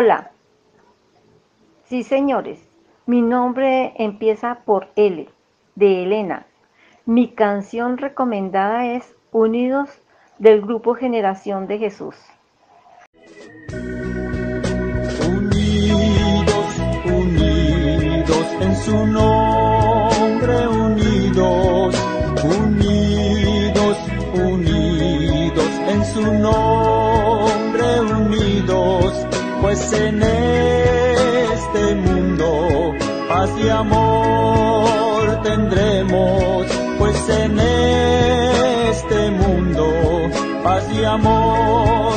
Hola. Sí, señores. Mi nombre empieza por L, de Elena. Mi canción recomendada es Unidos del grupo Generación de Jesús. Unidos, unidos en su nombre, unidos, unidos, unidos en su nombre, pues en este mundo paz y amor tendremos, pues en este mundo paz y amor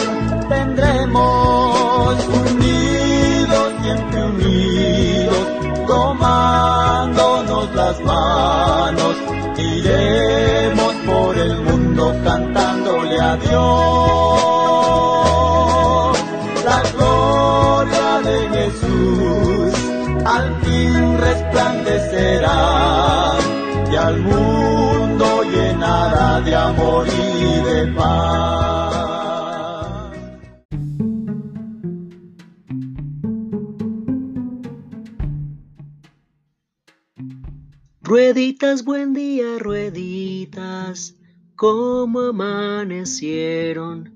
tendremos unidos, siempre unidos, tomándonos las manos, iremos por el mundo cantándole a Dios. Y al mundo llenará de amor y de paz. Rueditas, buen día, rueditas, como amanecieron,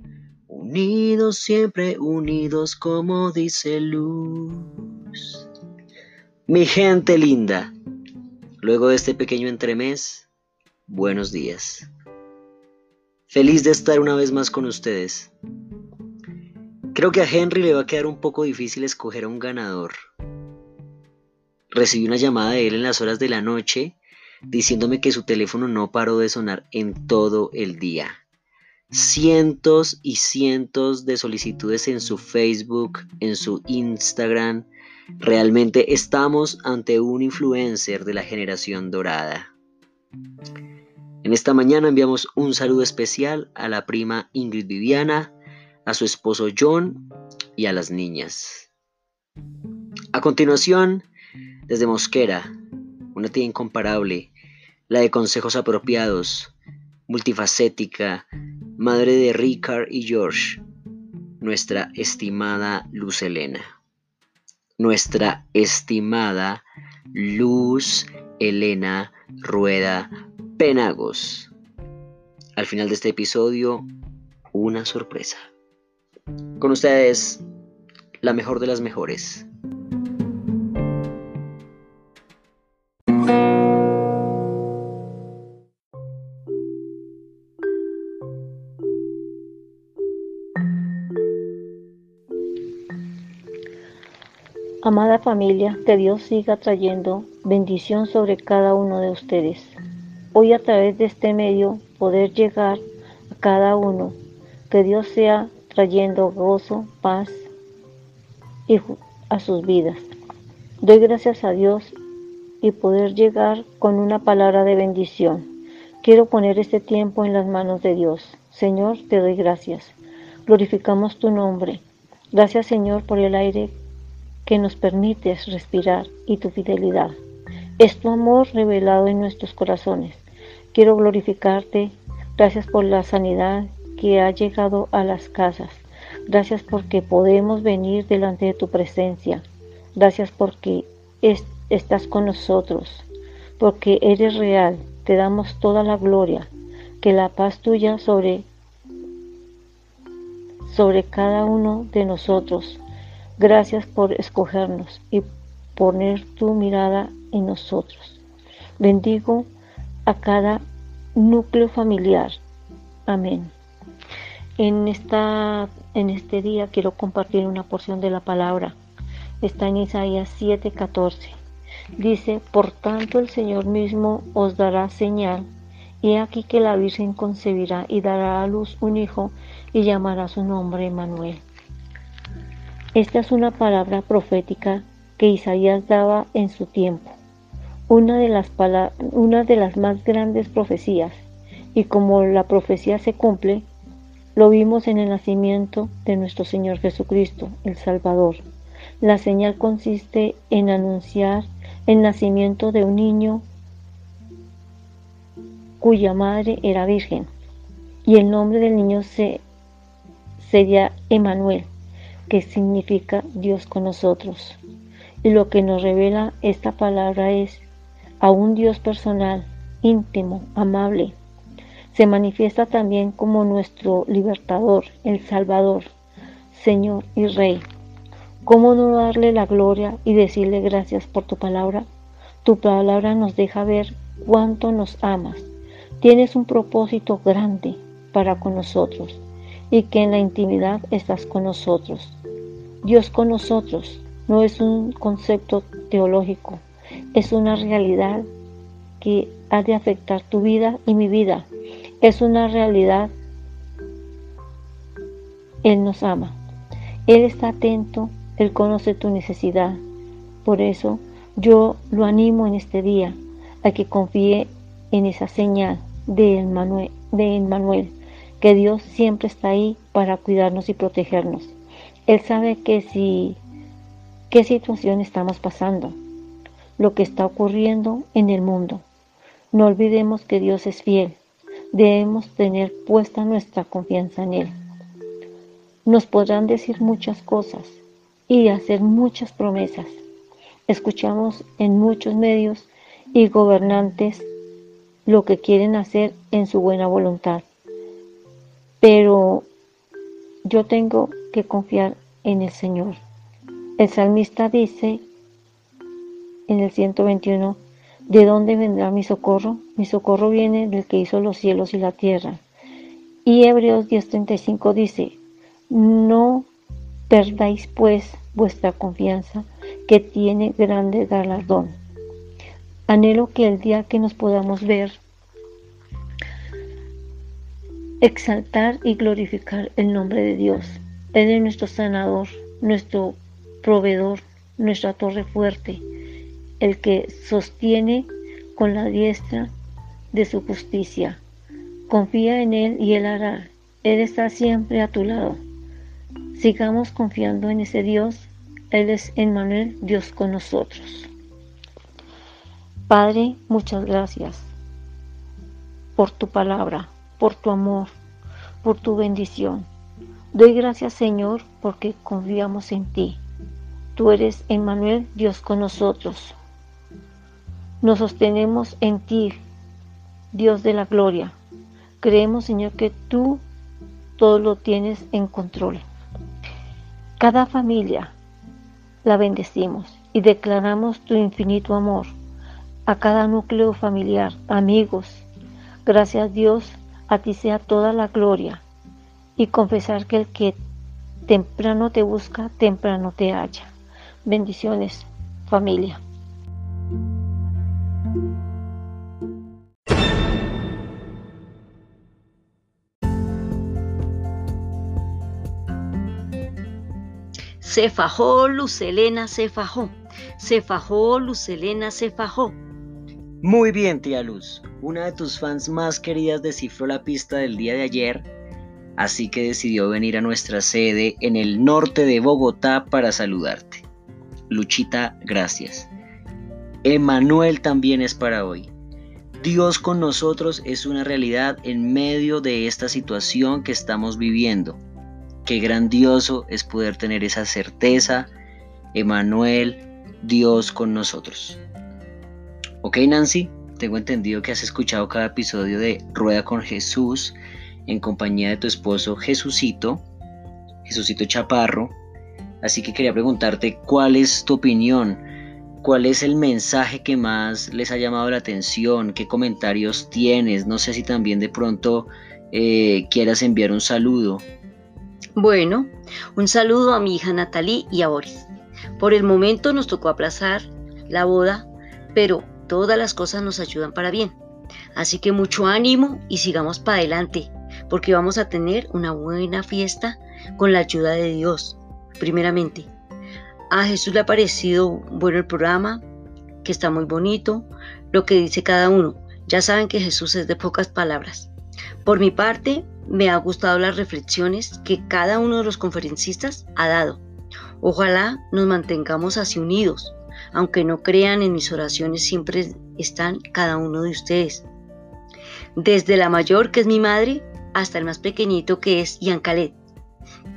unidos siempre unidos como dice luz. Mi gente linda, luego de este pequeño entremés, buenos días. Feliz de estar una vez más con ustedes. Creo que a Henry le va a quedar un poco difícil escoger a un ganador. Recibí una llamada de él en las horas de la noche diciéndome que su teléfono no paró de sonar en todo el día. Cientos y cientos de solicitudes en su Facebook, en su Instagram. Realmente estamos ante un influencer de la generación dorada. En esta mañana enviamos un saludo especial a la prima Ingrid Viviana, a su esposo John y a las niñas. A continuación, desde Mosquera, una tía incomparable, la de consejos apropiados, multifacética, madre de Ricard y George, nuestra estimada Luz Elena. Nuestra estimada Luz Elena Rueda Penagos. Al final de este episodio, una sorpresa. Con ustedes, la mejor de las mejores. Amada familia, que Dios siga trayendo bendición sobre cada uno de ustedes. Hoy a través de este medio poder llegar a cada uno. Que Dios sea trayendo gozo, paz y a sus vidas. Doy gracias a Dios y poder llegar con una palabra de bendición. Quiero poner este tiempo en las manos de Dios. Señor, te doy gracias. Glorificamos tu nombre. Gracias Señor por el aire que nos permites respirar y tu fidelidad. Es tu amor revelado en nuestros corazones. Quiero glorificarte. Gracias por la sanidad que ha llegado a las casas. Gracias porque podemos venir delante de tu presencia. Gracias porque estás con nosotros. Porque eres real. Te damos toda la gloria. Que la paz tuya sobre, sobre cada uno de nosotros Gracias por escogernos y poner tu mirada en nosotros. Bendigo a cada núcleo familiar. Amén. En, esta, en este día quiero compartir una porción de la palabra. Está en Isaías 7:14. Dice, por tanto el Señor mismo os dará señal, y aquí que la Virgen concebirá y dará a luz un hijo y llamará su nombre Manuel. Esta es una palabra profética que Isaías daba en su tiempo, una de las, una de las más grandes profecías, y como la profecía se cumple, lo vimos en el nacimiento de nuestro Señor Jesucristo, el Salvador. La señal consiste en anunciar el nacimiento de un niño cuya madre era virgen, y el nombre del niño se, sería Emanuel, que significa Dios con nosotros. Y lo que nos revela esta palabra es a un Dios personal, íntimo, amable. Se manifiesta también como nuestro libertador, el Salvador, Señor y Rey. ¿Cómo no darle la gloria y decirle gracias por tu palabra? Tu palabra nos deja ver cuánto nos amas. Tienes un propósito grande para con nosotros y que en la intimidad estás con nosotros. Dios con nosotros no es un concepto teológico, es una realidad que ha de afectar tu vida y mi vida. Es una realidad. Él nos ama. Él está atento, Él conoce tu necesidad. Por eso yo lo animo en este día a que confíe en esa señal de Emmanuel, que Dios siempre está ahí para cuidarnos y protegernos. Él sabe que si qué situación estamos pasando, lo que está ocurriendo en el mundo. No olvidemos que Dios es fiel. Debemos tener puesta nuestra confianza en Él. Nos podrán decir muchas cosas y hacer muchas promesas. Escuchamos en muchos medios y gobernantes lo que quieren hacer en su buena voluntad. Pero yo tengo que confiar en el Señor. El salmista dice en el 121, ¿de dónde vendrá mi socorro? Mi socorro viene del que hizo los cielos y la tierra. Y Hebreos 10:35 dice, no perdáis pues vuestra confianza, que tiene grande galardón. Anhelo que el día que nos podamos ver, exaltar y glorificar el nombre de Dios. Él es nuestro sanador, nuestro proveedor, nuestra torre fuerte, el que sostiene con la diestra de su justicia. Confía en Él y Él hará. Él está siempre a tu lado. Sigamos confiando en ese Dios. Él es Emmanuel, Dios con nosotros. Padre, muchas gracias por tu palabra, por tu amor, por tu bendición. Doy gracias, Señor, porque confiamos en ti. Tú eres Emmanuel, Dios con nosotros. Nos sostenemos en ti, Dios de la gloria. Creemos, Señor, que tú todo lo tienes en control. Cada familia la bendecimos y declaramos tu infinito amor a cada núcleo familiar, amigos. Gracias Dios, a ti sea toda la gloria y confesar que el que temprano te busca, temprano te halla. Bendiciones, familia. Se fajó, Lucelena se fajó. Se fajó, Lucelena se fajó. Muy bien, tía Luz. Una de tus fans más queridas descifró la pista del día de ayer, así que decidió venir a nuestra sede en el norte de Bogotá para saludarte. Luchita, gracias. Emanuel también es para hoy. Dios con nosotros es una realidad en medio de esta situación que estamos viviendo. Qué grandioso es poder tener esa certeza. Emanuel, Dios con nosotros. Ok, Nancy, tengo entendido que has escuchado cada episodio de Rueda con Jesús en compañía de tu esposo Jesucito, Jesucito Chaparro. Así que quería preguntarte cuál es tu opinión, cuál es el mensaje que más les ha llamado la atención, qué comentarios tienes, no sé si también de pronto eh, quieras enviar un saludo bueno, un saludo a mi hija Natalie y a Boris. Por el momento nos tocó aplazar la boda, pero todas las cosas nos ayudan para bien. Así que mucho ánimo y sigamos para adelante, porque vamos a tener una buena fiesta con la ayuda de Dios, primeramente. A Jesús le ha parecido bueno el programa, que está muy bonito, lo que dice cada uno. Ya saben que Jesús es de pocas palabras. Por mi parte, me ha gustado las reflexiones que cada uno de los conferencistas ha dado. Ojalá nos mantengamos así unidos. Aunque no crean en mis oraciones, siempre están cada uno de ustedes. Desde la mayor, que es mi madre, hasta el más pequeñito, que es Ian Khaled.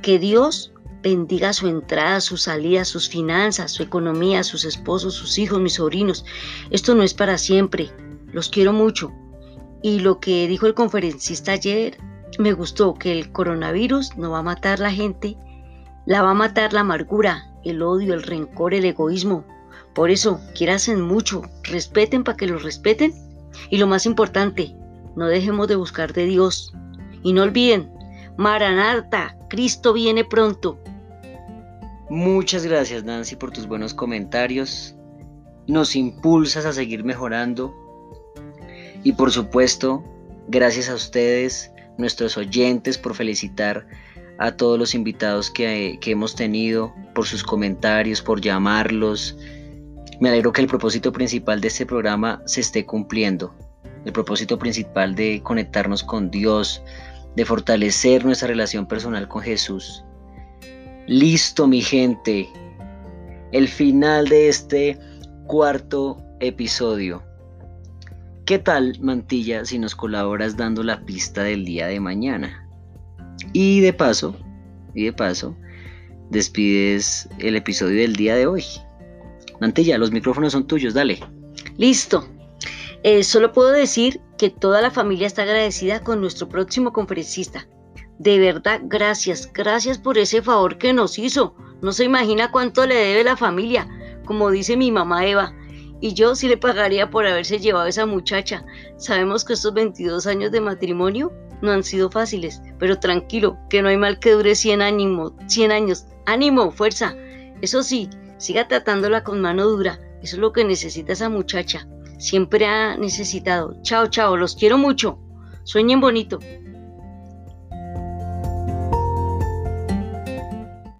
Que Dios bendiga su entrada, su salida, sus finanzas, su economía, sus esposos, sus hijos, mis sobrinos. Esto no es para siempre. Los quiero mucho. Y lo que dijo el conferencista ayer, me gustó que el coronavirus no va a matar la gente, la va a matar la amargura, el odio, el rencor, el egoísmo. Por eso, quierasen mucho, respeten para que los respeten. Y lo más importante, no dejemos de buscar de Dios. Y no olviden, Maranata, Cristo viene pronto. Muchas gracias Nancy por tus buenos comentarios. Nos impulsas a seguir mejorando. Y por supuesto, gracias a ustedes, nuestros oyentes, por felicitar a todos los invitados que, hemos tenido, por sus comentarios, por llamarlos. Me alegro que el propósito principal de este programa se esté cumpliendo. El propósito principal de conectarnos con Dios, de fortalecer nuestra relación personal con Jesús. Listo, mi gente. El final de este cuarto episodio. ¿Qué tal, Mantilla, si nos colaboras dando la pista del día de mañana? Y de paso, y de paso, despides el episodio del día de hoy. Mantilla, los micrófonos son tuyos, dale. Listo. Eh, solo puedo decir que toda la familia está agradecida con nuestro próximo conferencista. De verdad, gracias, gracias por ese favor que nos hizo. No se imagina cuánto le debe la familia, como dice mi mamá Eva. Y yo sí le pagaría por haberse llevado a esa muchacha. Sabemos que estos 22 años de matrimonio no han sido fáciles, pero tranquilo, que no hay mal que dure 100, ánimo, 100 años. Ánimo, fuerza. Eso sí, siga tratándola con mano dura. Eso es lo que necesita esa muchacha. Siempre ha necesitado. Chao, chao, los quiero mucho. Sueñen bonito.